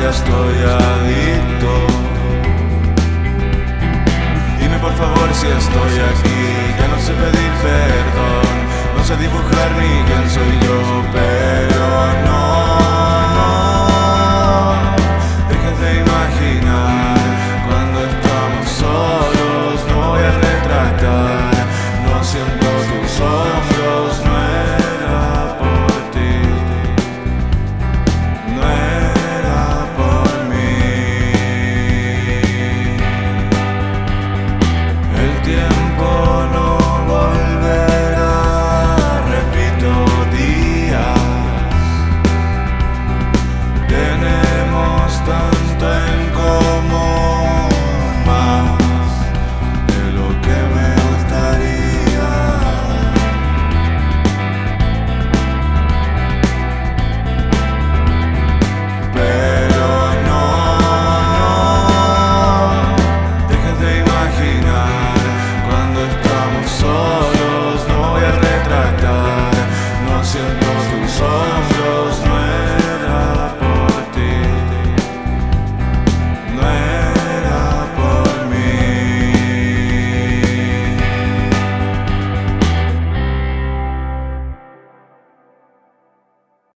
ya estoy adicto. Dime por favor si estoy aquí, ya no sé pedir perdón, no sé dibujar ni que